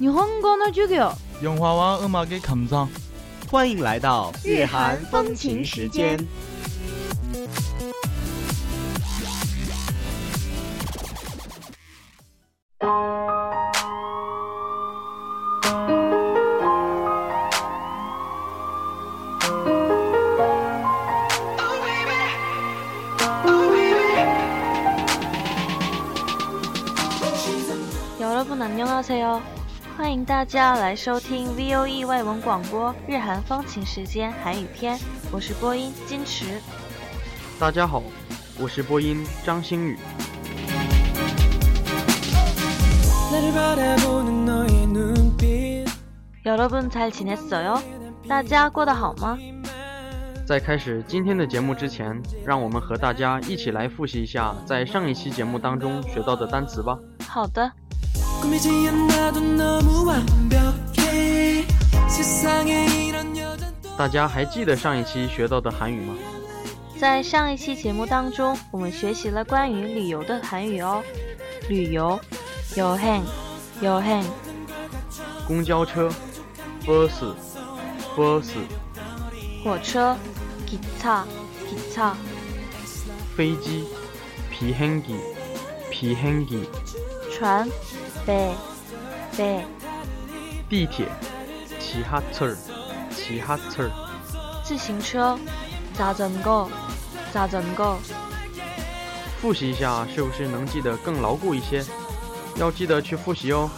日本語の授業 영화와 음악의 감상 欢迎来到日韩风情时间。 欢迎大家来收听 VOE 外文广播日韩风情时间韩语篇，我是播音金池。大家好，我是播音张星宇。 나를 바라보는 너의 눈빛 여러분 잘 지냈어요？大家过得好吗？在开始今天的节目之前，让我们和大家一起来复习一下在上一期节目当中学到的单词吧。好的， 大家还记得上一期学到的韩语吗？在上一期节目当中，我们学习了关于旅游的韩语哦。旅游，여행，여행，公交车，bus bus，火车，기차，기차，飞机，비행기 비행기，船， 배，배，地铁，지하철 지하철，自行车，자전거，자전거。复习一下是不是能记得更牢固一些？要记得去复习哦。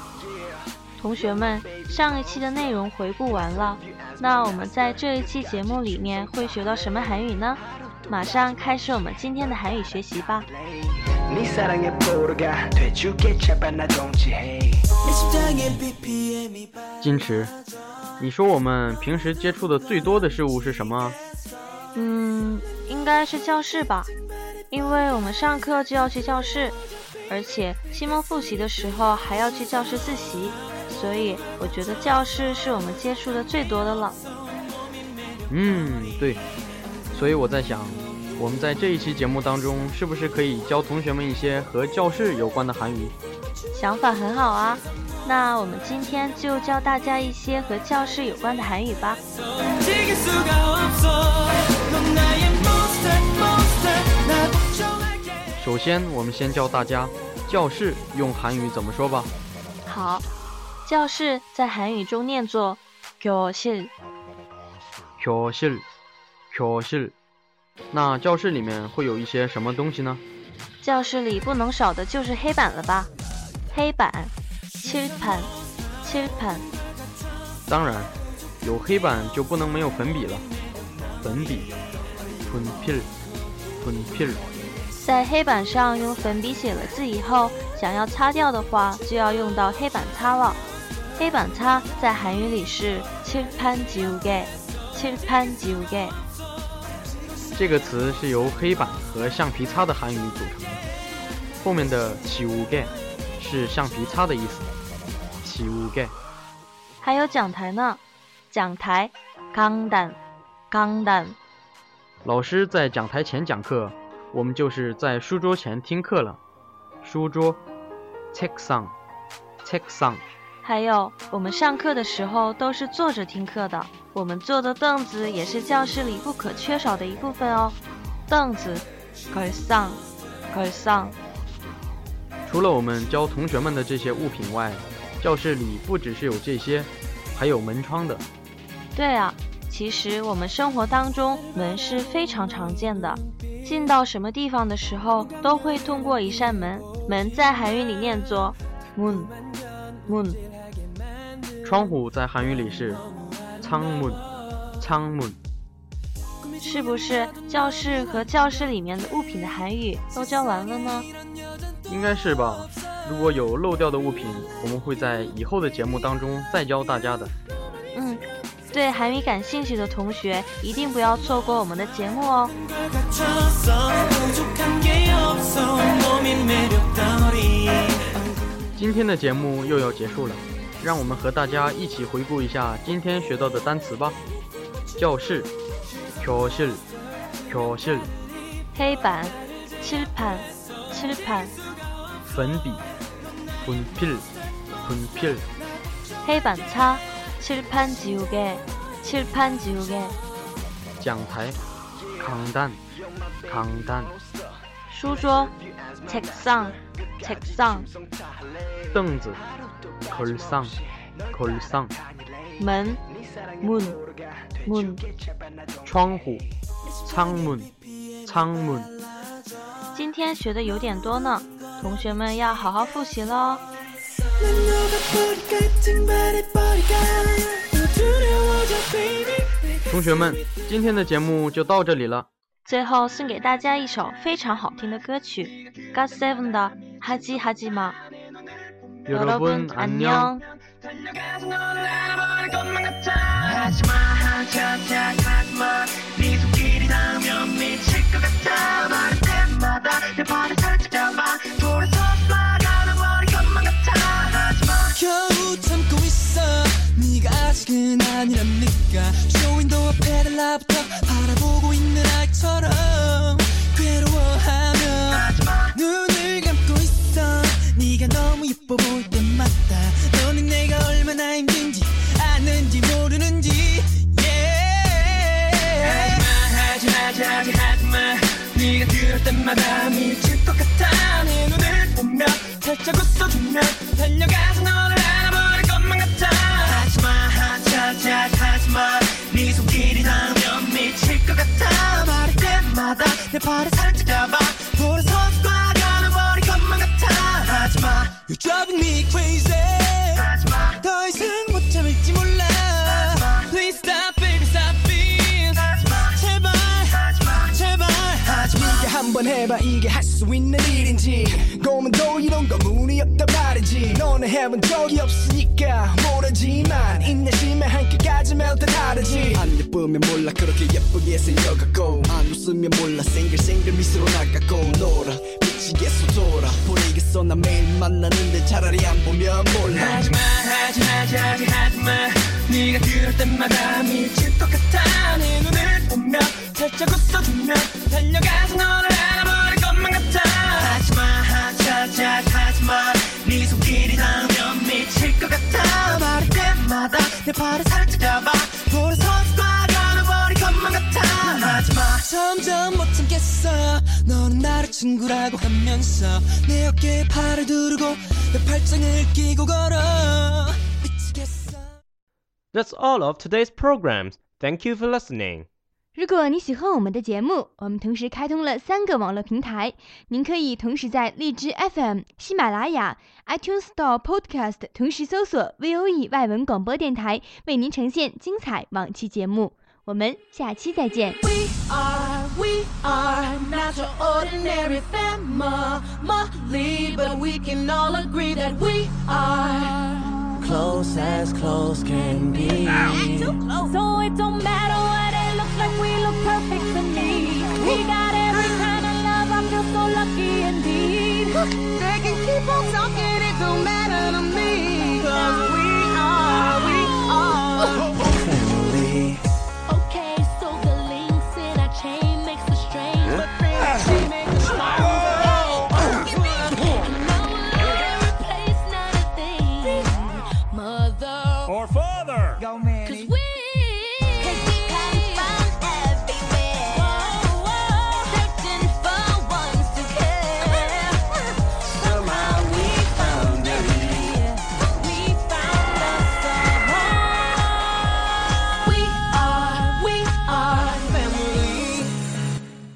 同学们，上一期的内容回顾完了， 那我们在这一期节目里面会学到什么韩语呢？马上开始我们今天的韩语学习吧。矜持，你说我们平时接触的最多的事物是什么？嗯，应该是教室吧，因为我们上课就要去教室，而且期末复习的时候还要去教室自习。所以我觉得教室是我们接触的最多的了。嗯，对。所以我在想，我们在这一期节目当中，是不是可以教同学们一些和教室有关的韩语？想法很好啊，那我们今天就教大家一些和教室有关的韩语吧。首先我们先教大家教室用韩语怎么说吧。好。教室在韩语中念作교실， 教室，教室。那教室里面会有一些什么东西呢？教室里不能少的就是黑板了吧？黑板，칠판，칠판。当然，有黑板就不能没有粉笔了。粉笔，粉필，粉필。在黑板上用粉笔写了字以后，想要擦掉的话，就要用到黑板擦了。 黑板擦在韩语里是칠판지우개，칠판지우개。这个词是由黑板和橡皮擦的韩语组成的。后面的起无盖是橡皮擦的意思。起无盖，还有讲台呢，讲台，강단，강단。老师在讲台前讲课，我们就是在书桌前听课了。书桌，책상，책상。 还有，我们上课的时候都是坐着听课的。我们坐的凳子也是教室里不可缺少的一部分哦。凳子，可以上，可以上。除了我们教同学们的这些物品外，教室里不只是有这些，还有门窗的。对啊，其实我们生活当中门是非常常见的，进到什么地方的时候都会通过一扇门。门在韩语里面做 moon，moon。窗户在韩语里是仓门，仓门。是不是教室和教室里面的物品的韩语都教完了呢？应该是吧。如果有漏掉的物品，我们会在以后的节目当中再教大家的。嗯，对韩语感兴趣的同学一定不要错过我们的节目哦。 갇혀서 부족한 게 없어 몸이 매력더리 今天的节目又要结束了， 让我们和大家一起回顾一下今天学到的单词吧。教室，教室，教室。黑板칠판 칠판 粉笔，粉필，粉필。 黑板擦칠판 지우개 칠판 지우개 讲台，강단，강단。书桌책상책상 凳子， 걸상，걸상。门문 문 窗户，창문，창문。今天学的有点多呢，同学们要好好复习喽。 난 너가 버릴 같은 말해버릴까 너 두려워져 baby 同学们，今天的节目就到这里了。最后送给大家一首非常好听的歌曲，God Seven 的《哈基哈基玛》。 》。 여러분 안녕. 겨우 참고 있어. 네가 아직은 아니랍니까? 쇼윈도 앞에 달라붙어. 그럴 때마다 미칠 것 같아 내 눈을 보며 살짝 웃어주면 달려가서 너를 알아버릴 것만 같아. 하지마 하지마 하지마 네 손길이 닿으면 미칠 것 같아. 말할 때마다 내 발을 살짝 잡아. 돌아서 빠져나버릴 것만 같아. 하지마 You're driving me crazy 해봐 이게 할 수 있는 일인지. 고민도 이런 거 문이 없단 말이지. 너는 해본 적이 없으니까 모르지만 인내심에 한계까지면 다 다르지. 안 예쁘면 몰라 그렇게 예쁘게 생겨갖고. 안 웃으면 몰라 생글생글 미소로 나가고. 놀아 미치겠어 돌아 보이겠어 나 매일 만나는데 차라리 안 보면 몰라. 하지마 하지마 하지 하지마. 네가 그럴 때마다 미칠 것 같아. 내 눈을 보며 살짝 웃어주면 달려가 발을 살짝 잡아. 돌아서 빠져나버릴 것만 같아. 하지마. 점점 못 참겠어. 너는 나를 친구라고 하면서 내 어깨에 팔을 두르고 내 팔짱을 끼고 걸어. 미치겠어. That's all of today's programs. Thank you for listening. 如果你喜欢我们的节目，我们同时开通了三个网络平台，您可以同时在荔枝 FM、喜马拉雅、iTunes Store Podcast 同时搜索 VOE 外文广播电台，为您呈现精彩往期节目。我们下期再见。We are, we are not your ordinary family, but we can all agree that we are close as close can be. So it don't matter what like, we look perfect to me. We got every kind of love, I feel so lucky indeed. They can keep on talking,